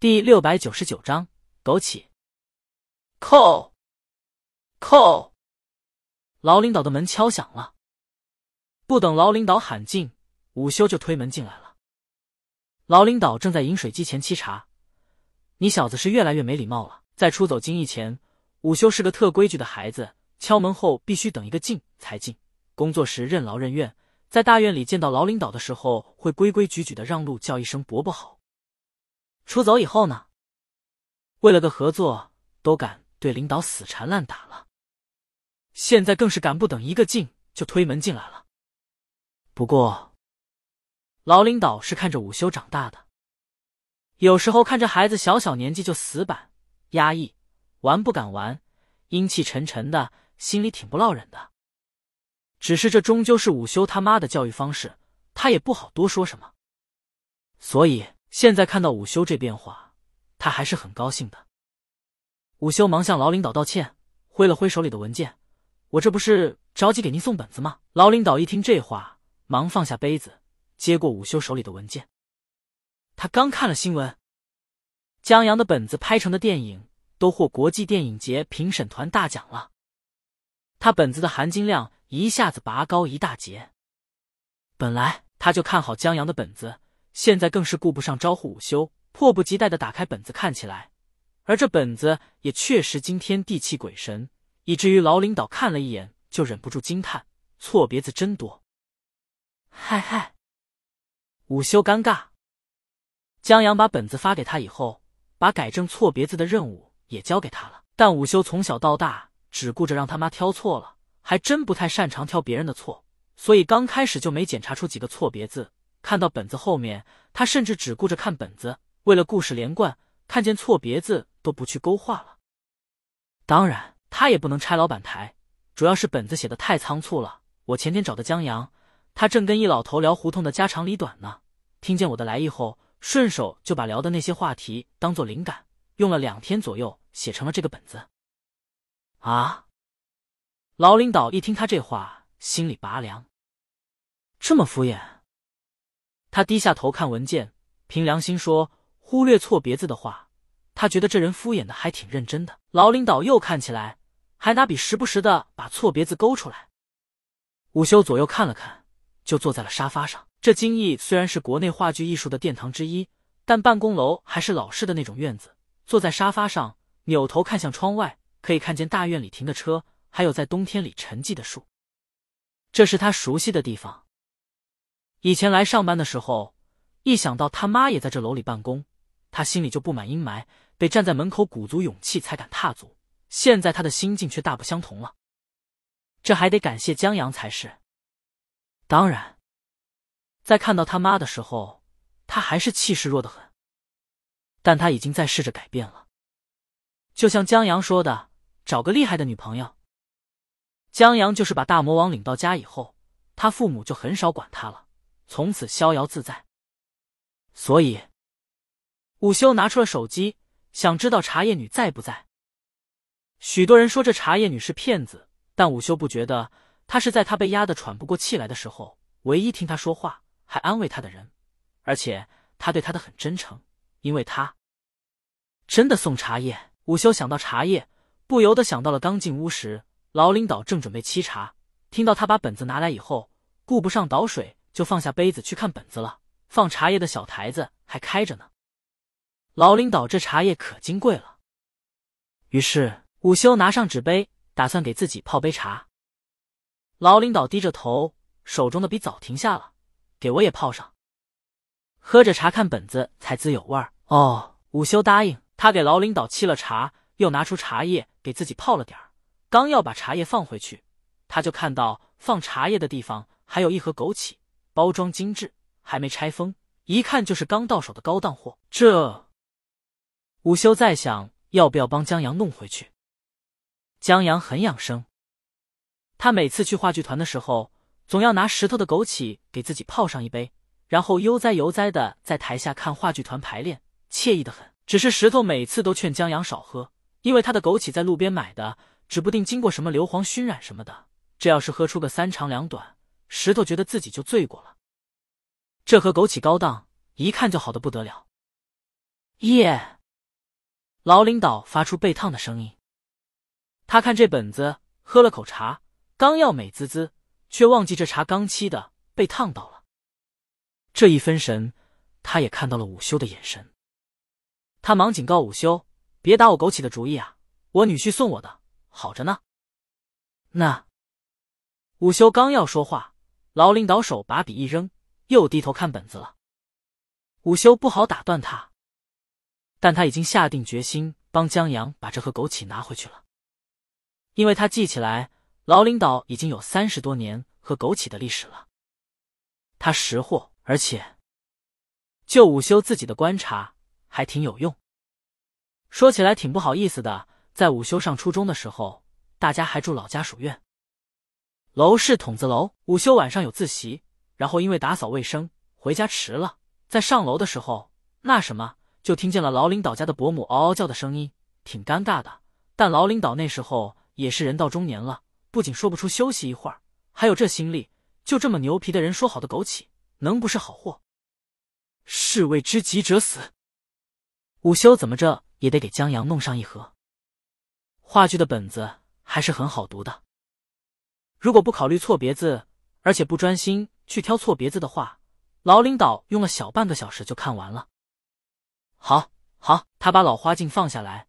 第六百九十九章枸杞。叩叩，老领导的门敲响了。不等老领导喊进，午休就推门进来了。老领导正在饮水机前沏茶。你小子是越来越没礼貌了。在出走京艺前，午休是个特规矩的孩子，敲门后必须等一个进才进。工作时任劳任怨，在大院里见到老领导的时候，会规规矩矩的让路，叫一声伯伯好。出走以后呢？为了个合作，都敢对领导死缠烂打了。现在更是敢不等一个劲就推门进来了。不过，老领导是看着午休长大的，有时候看着孩子小小年纪就死板、压抑、玩不敢玩、阴气沉沉的，心里挺不落忍的。只是这终究是午休他妈的教育方式，他也不好多说什么，所以。现在看到午休这变化，他还是很高兴的。午休忙向老领导道歉，挥了挥手里的文件：“我这不是着急给您送本子吗？”老领导一听这话，忙放下杯子，接过午休手里的文件。他刚看了新闻，江阳的本子拍成的电影都获国际电影节评审团大奖了，他本子的含金量一下子拔高一大截。本来他就看好江阳的本子。现在更是顾不上招呼午休，迫不及待的打开本子看起来，而这本子也确实惊天地泣鬼神，以至于老领导看了一眼就忍不住惊叹：错别字真多。嗨嗨，午休尴尬。江阳把本子发给他以后，把改正错别字的任务也交给他了。但午休从小到大只顾着让他妈挑错了，还真不太擅长挑别人的错，所以刚开始就没检查出几个错别字。看到本子后面，他甚至只顾着看本子，为了故事连贯，看见错别字都不去勾画了。当然，他也不能拆老板台，主要是本子写的太仓促了。我前天找的江阳，他正跟一老头聊胡同的家长里短呢，听见我的来意后，顺手就把聊的那些话题当做灵感，用了两天左右写成了这个本子。啊！老领导一听他这话，心里拔凉，这么敷衍。他低下头看文件，凭良心说，忽略错别字的话，他觉得这人敷衍的还挺认真的。老领导又看起来，还拿笔时不时的把错别字勾出来。午休左右看了看，就坐在了沙发上。这京艺虽然是国内话剧艺术的殿堂之一，但办公楼还是老式的那种院子。坐在沙发上，扭头看向窗外，可以看见大院里停的车，还有在冬天里沉寂的树。这是他熟悉的地方。以前来上班的时候，一想到他妈也在这楼里办公，他心里就布满阴霾，得站在门口鼓足勇气才敢踏足。现在他的心境却大不相同了，这还得感谢江阳才是。当然，在看到他妈的时候，他还是气势弱的很，但他已经在试着改变了。就像江阳说的，找个厉害的女朋友。江阳就是把大魔王领到家以后，他父母就很少管他了。从此逍遥自在。所以，午休拿出了手机，想知道茶叶女在不在。许多人说这茶叶女是骗子，但午休不觉得，她是在他被压得喘不过气来的时候，唯一听他说话还安慰他的人。而且他对他的很真诚，因为他真的送茶叶。午休想到茶叶，不由得想到了刚进屋时，老领导正准备沏茶，听到他把本子拿来以后，顾不上倒水。就放下杯子去看本子了。放茶叶的小台子还开着呢。老领导这茶叶可金贵了。于是午休拿上纸杯，打算给自己泡杯茶。老领导低着头，手中的笔早停下了。给我也泡上。喝着茶看本子才滋有味儿。哦，午休答应。他给老领导沏了茶，又拿出茶叶给自己泡了点儿。刚要把茶叶放回去，他就看到放茶叶的地方还有一盒枸杞。包装精致，还没拆封，一看就是刚到手的高档货。这午休在想要不要帮江阳弄回去。江阳很养生，他每次去话剧团的时候，总要拿石头的枸杞给自己泡上一杯，然后悠哉悠哉的在台下看话剧团排练，惬意的很。只是石头每次都劝江阳少喝，因为他的枸杞在路边买的，指不定经过什么硫磺熏染什么的，这要是喝出个三长两短。石头觉得自己就醉过了。这盒枸杞高档，一看就好的不得了。耶！老领导发出被烫的声音。他看这本子，喝了口茶，刚要美滋滋，却忘记这茶刚沏的，被烫到了。这一分神，他也看到了午休的眼神。他忙警告午休：“别打我枸杞的主意啊！我女婿送我的，好着呢。”那午休刚要说话，劳领导手把笔一扔，又低头看本子了。午休不好打断他，但他已经下定决心帮江阳把这盒枸杞拿回去了，因为他记起来，劳领导已经有三十多年喝枸杞的历史了。他识货，而且就午休自己的观察。还挺有用。说起来挺不好意思的，在午休上初中的时候，大家还住老家属院，楼是筒子楼。午休晚上有自习，然后因为打扫卫生回家迟了，在上楼的时候，那什么就听见了劳领导家的伯母嗷嗷叫的声音，挺尴尬的。但老领导那时候也是人到中年了，不仅说不出休息一会儿，还有这心力，就这么牛皮的人说好的枸杞，能不是好货？士为知己者死。午休怎么着也得给江阳弄上一盒。话剧的本子还是很好读的，如果不考虑错别字，而且不专心去挑错别字的话，老领导用了小半个小时就看完了。好，好，他把老花镜放下来。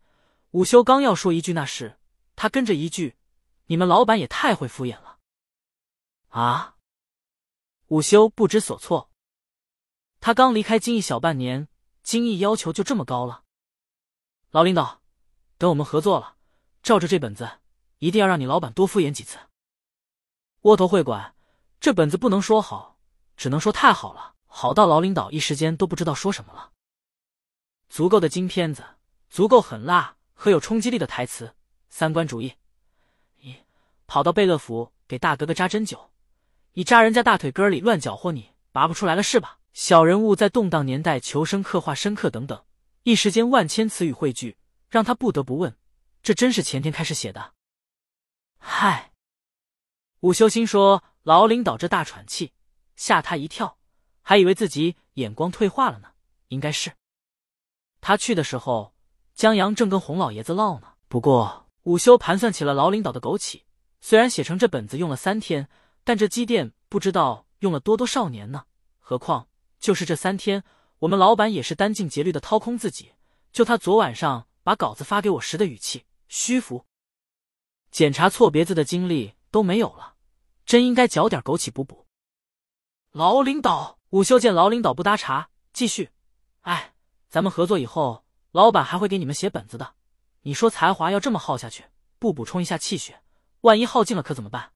午休刚要说一句那事，他跟着一句：“你们老板也太会敷衍了。”啊！午休不知所措。他刚离开金逸小半年。精益要求就这么高了，老领导，等我们合作了，照着这本子，一定要让你老板多敷衍几次。窝头会馆，这本子不能说好，只能说太好了，好到老领导一时间都不知道说什么了。足够的金片子，足够狠辣和有冲击力的台词，三观主义。你跑到贝勒府给大哥哥扎针灸，你扎人家大腿根里乱搅和，你拔不出来了是吧？小人物在动荡年代求生，刻画深刻等等，一时间万千词语汇聚，让他不得不问：这真是前天开始写的？嗨，午休心说劳领导这大喘气，吓他一跳，还以为自己眼光退化了呢。应该是他去的时候，江阳正跟洪老爷子唠呢。不过午休盘算起了劳领导的枸杞，虽然写成这本子用了三天，但这积淀不知道用了多多少年呢。何况。就是这三天，我们老板也是殚尽竭虑的掏空自己。就他昨晚上把稿子发给我时的语气，虚浮，检查错别字的精力都没有了，真应该嚼点枸杞补补。老领导，午休见老领导不搭茬，继续。哎，咱们合作以后，老板还会给你们写本子的。你说才华要这么耗下去，不补充一下气血，万一耗尽了可怎么办？